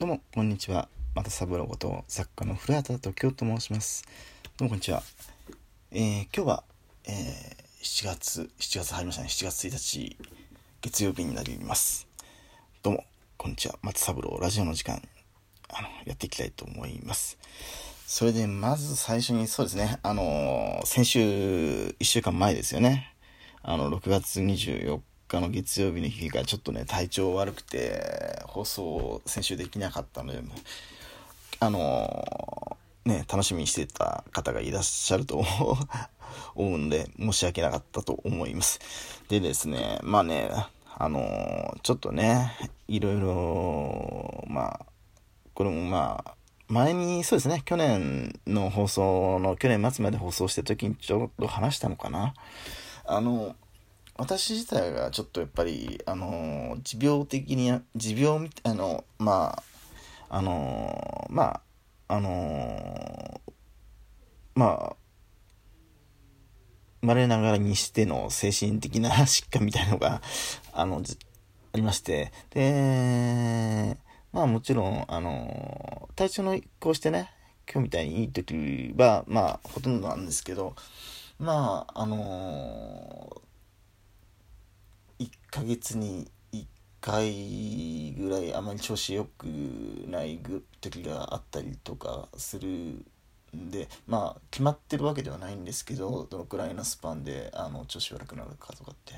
どうも、こんにちは。またサブロゴと作家の古畑時生と申します。どうも、こんにちは。えー、今日は、えー、7月、7月入りましたね。7月1日、月曜日になります。どうも、こんにちは。松三郎ラジオの時間、あの、やっていきたいと思います。それで、まず最初に、そうですね、あのー、先週、1週間前ですよね。あの、6月24日の月曜日の日がちょっとね、体調悪くて、放送を先週できなかったので、あの、ね、楽しみにしてた方がいらっしゃると 思うんで、申し訳なかったと思います。でですね、まあね、あの、ちょっとね、いろいろ、まあ、これもまあ、前にそうですね、去年の放送の、去年末まで放送して時にちょっと話したのかな。あの、私自体がちょっとやっぱり、あの持病的に、持病みたいの、まあ、あのまあ、あのまあ、生まれながらにしての精神的な疾患みたいのが、あの、ありまして、で、まあもちろん、あの体調のこうしてね、今日みたいにいい時は、まあ、ほとんどなんですけど、まあ、あの1ヶ月に1回ぐらいあまり調子良くない時があったりとかするんでまあ決まってるわけではないんですけどどのくらいのスパンであの調子悪くなるかとかって。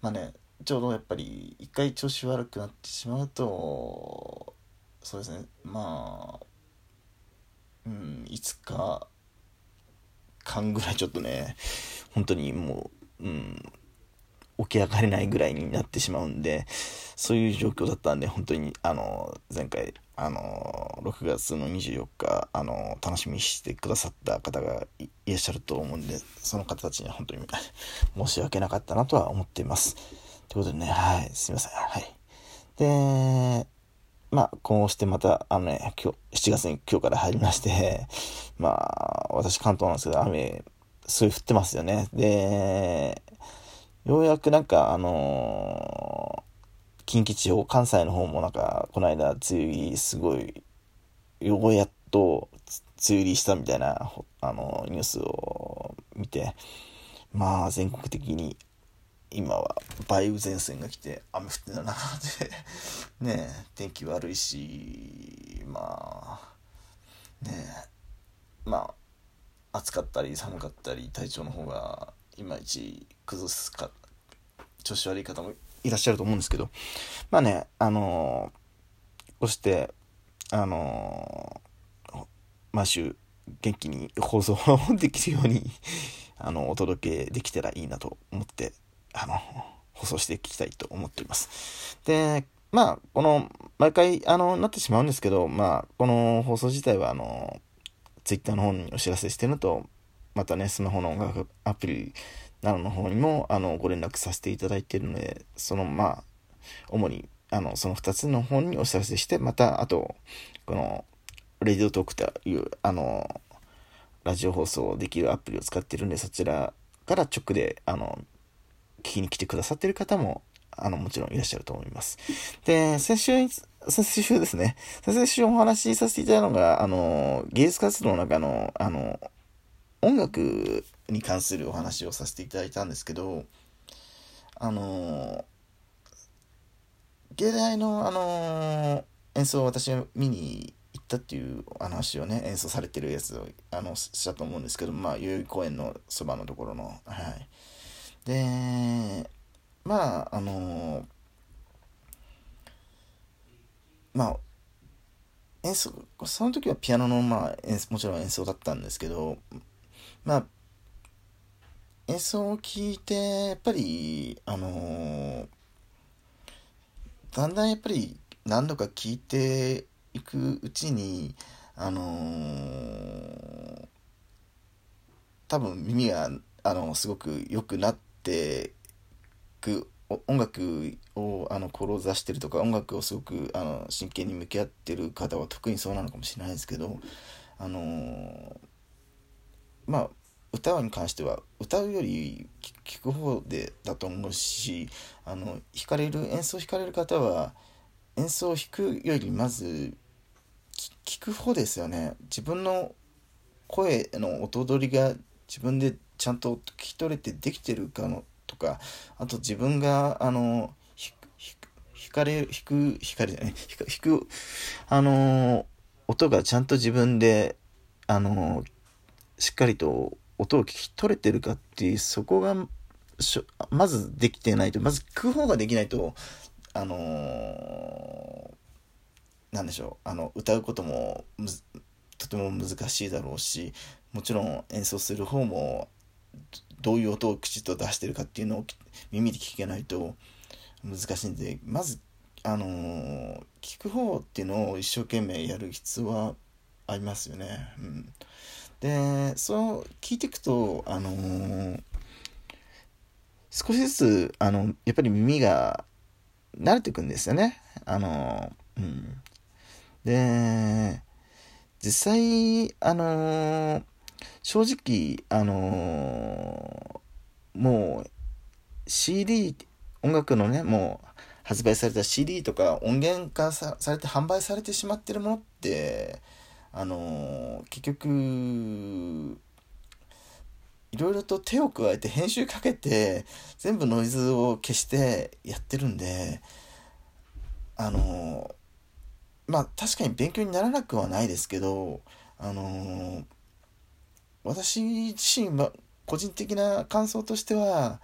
まあねちょうどやっぱり一回調子悪くなってしまうとそうですね。まあうん5日間ぐらいちょっとね本当にもううん起き上がれないぐらいになってしまうんで、そういう状況だったんで、本当に、あの、前回、あの、6月の24日、あの、楽しみにしてくださった方がいらっしゃると思うんで、その方たちには本当に 申し訳なかったなとは思っています。ということでね、はい、すいません。はい。で、まあ、こうしてまた、あのね、今日、7月に今日から入りまして、まあ、私関東なんですけど、雨、すごい降ってますよね。で、ようやくなんか、あのー、近畿地方、関西の方もなんか、この間、梅雨入り、すごい、ようやっと、梅雨入りしたみたいな、あのー、ニュースを見て、まあ、全国的に、今は梅雨前線が来て雨降ってたなって ね天気悪いしまあねまあ暑かったり寒かったり体調の方がいまいち崩すか調子悪い方もいらっしゃると思うんですけどまあねあのー、こうしてあのー、毎週元気に放送できるように あのお届けできたらいいなと思ってあの放送していきたいと思っております。でまあこの毎回あのなってしまうんですけどまあこの放送自体はあの Twitter の方にお知らせしてるのとまたね、スマホの音楽アプリなどの方にも、あの、ご連絡させていただいているので、その、まあ、主に、あの、その2つの方にお知らせして、また、あと、この、レディオトークという、あの、ラジオ放送できるアプリを使ってるんで、そちらから直で、あの、聞きに来てくださってる方も、あの、もちろんいらっしゃると思います。で、先週、先週ですね、先週お話しさせていただいたのが、あの、芸術活動の中の、あの、音楽に関するお話をさせていただいたんですけどあの芸大のあの演奏を私が見に行ったっていう話をね演奏されてるやつをあのしたと思うんですけどまあ代々木公園のそばのところのはい。でまああのまあ演奏その時はピアノのまあもちろん演奏だったんですけどまあ、演奏を聴いて、やっぱり、あのー、だんだんやっぱり何度か聴いていくうちに、あのー、多分耳が、あの、すごく良くなってく、音楽をあの志してるとか音楽をすごくあの真剣に向き合ってる方は特にそうなのかもしれないですけどあの、まあ歌に関しては歌うより聴く方でだと思うしあの弾かれる演奏を弾かれる方は演奏を弾くよりまず聞く方ですよね。自分の声の音取りが自分でちゃんと聞き取れてできてるかのとかあと自分があの弾かれ弾く弾かれじゃない弾くあの音がちゃんと自分であのしっかりと音を聞き取れてるかっていうそこがまずできてないとまず聞く方ができないとあのー、なんでしょうあの歌うこともとても難しいだろうしもちろん演奏する方もどういう音を口と出してるかっていうのを耳で聞けないと難しいんでまずあのー、聞く方っていうのを一生懸命やる必要はありますよね。うん、でそう聞いていくとあのー、少しずつあのやっぱり耳が慣れていくんですよね。あのー、うん、で実際あの正直あのもう CD 音楽のねもう発売された CD とか音源化されて販売されてしまってるものってあの結局いろいろと手を加えて編集かけて全部ノイズを消してやってるんであのまあ確かに勉強にならなくはないですけどあの私自身は個人的な感想としては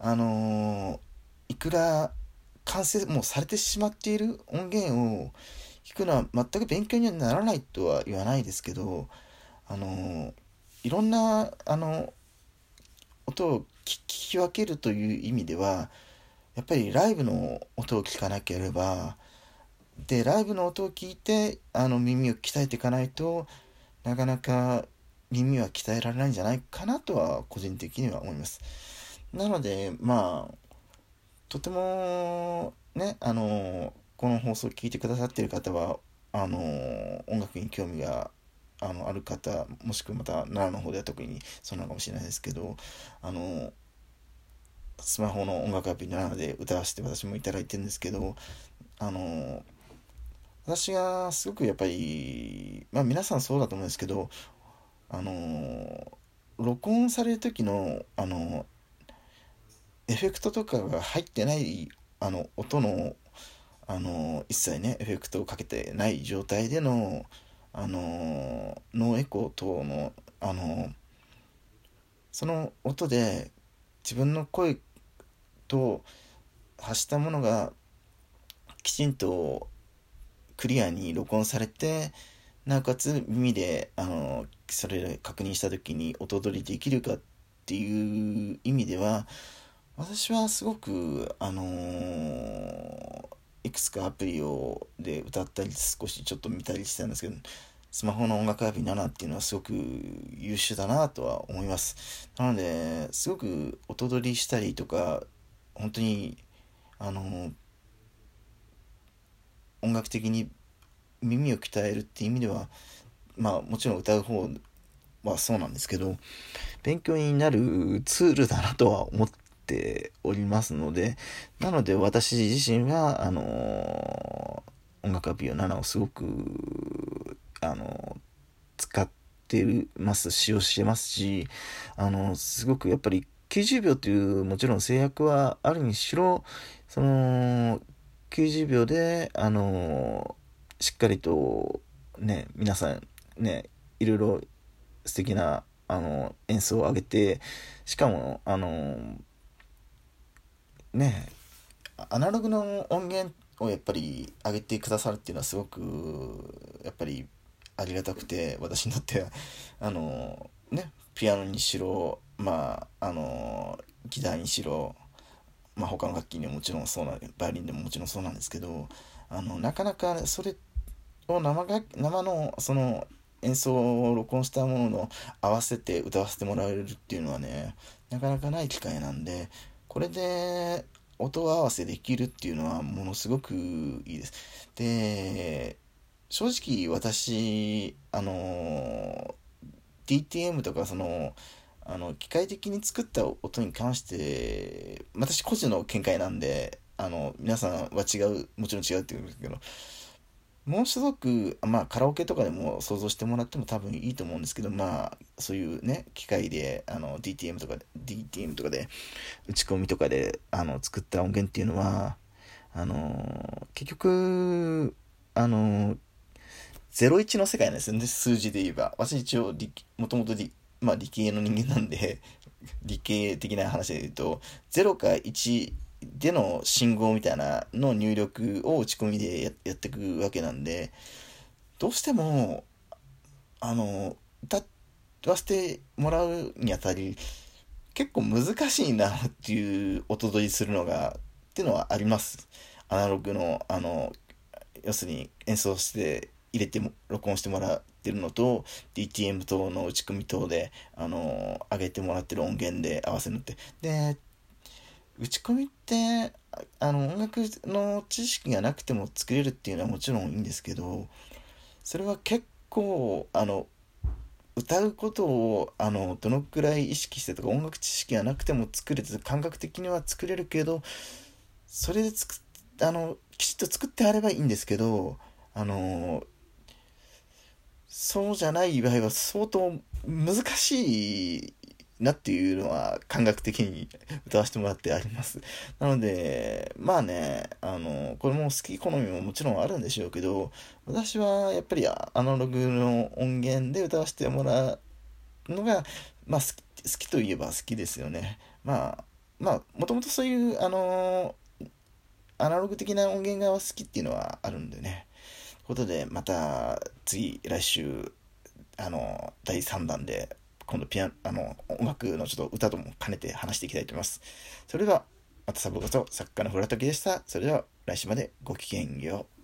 あのいくら完成もうされてしまっている音源を聞くのは全く勉強にはならないとは言わないですけどあのいろんなあの音を聞き分けるという意味ではやっぱりライブの音を聞かなければでライブの音を聞いてあの耳を鍛えていかないとなかなか耳は鍛えられないんじゃないかなとは個人的には思います。なのでまあとてもねあのこの放送を聞いてくださってる方はあの音楽に興味があのある方もしくはまた奈良の方では特にそうなのかもしれないですけどあのスマホの音楽アプリ奈良で歌わせて私もいただいてるんですけどあの私がすごくやっぱりまあ皆さんそうだと思うんですけどあの録音される時のあのエフェクトとかが入ってないあの音のあの一切ねエフェクトをかけてない状態でのあのノーエコー等のあのその音で自分の声と発したものがきちんとクリアに録音されてなおかつ耳であのそれ確認した時に音取りできるかっていう意味では私はすごくあのー、いくつかアプリをで歌ったり少しちょっと見たりしてたんですけどスマホの音楽アプリ7っていうのはすごく優秀だなとは思います。なのですごく音取りしたりとか本当にあの、音楽的に耳を鍛えるっていう意味ではまあもちろん歌う方はそうなんですけど勉強になるツールだなとは思ってておりますので、なので私自身は、あのー、音楽アプリを7をすごく、あのー、使ってます使用してますし、あのー、すごくやっぱり90秒というもちろん制約はあるにしろ、その、90秒で、あのしっかりと、ね、皆さん、ね、いろいろ素敵なあの演奏を上げてしかもあのねアナログの音源をやっぱり上げてくださるっていうのはすごくやっぱりありがたくて私にとっては。あのねピアノにしろまああのギターにしろまあ他の楽器にももちろんそうなバイオリンでももちろんそうなんですけどあのなかなかそれを生が生のその演奏を録音したものの合わせて歌わせてもらえるっていうのはねなかなかない機会なんでこれで音合わせできるっていうのはものすごくいいです。で、正直私、あの、DTM とかその、あの、機械的に作った音に関して、私個人の見解なんで、あの皆さんは違うもちろん違うって言うんですけどもうすごく、まあ、カラオケとかでも想像してもらっても多分いいと思うんですけど、まあ、そういうね、機械で、あの、DTM とかで、DTM とかで、打ち込みとかで、あの、作った音源っていうのは、あの、結局、あの、01の世界なんですよね、数字で言えば。私一応、もともと、まあ、理系の人間なんで、理系的な話で言うと、0か1での信号みたいなの入力を打ち込みでやっていくわけなんでどうしてもあの歌わせてもらうにあたり結構難しいなっていう音取りするのがっていうのはあります。アナログのあの要するに演奏して入れても録音してもらってるのと DTM 等の打ち込み等であの上げてもらってる音源で合わせるのって。で打ち込みってあの音楽の知識がなくても作れるっていうのはもちろんいいんですけどそれは結構あの歌うことをあのどのくらい意識してとか音楽知識がなくても作れて感覚的には作れるけどそれで作あのきちっと作ってあればいいんですけどあのそうじゃない場合は相当難しいなっていうのは感覚的に歌わせてもらってあります。なので、まあね、あの、これも好き好みももちろんあるんでしょうけど、私はやっぱりアナログの音源で歌わせてもらうのが、まあ好き、好きといえば好きですよね。まあ、まあ、もともとそういう、あの、アナログ的な音源が好きっていうのはあるんでね。ということで、また次、来週、あの、第3弾で今度ピアあの音楽のちょっと歌とも兼ねて話していきたいと思います。それでは、またサブこと作家のフラトキでした。それでは来週までごきげんよう。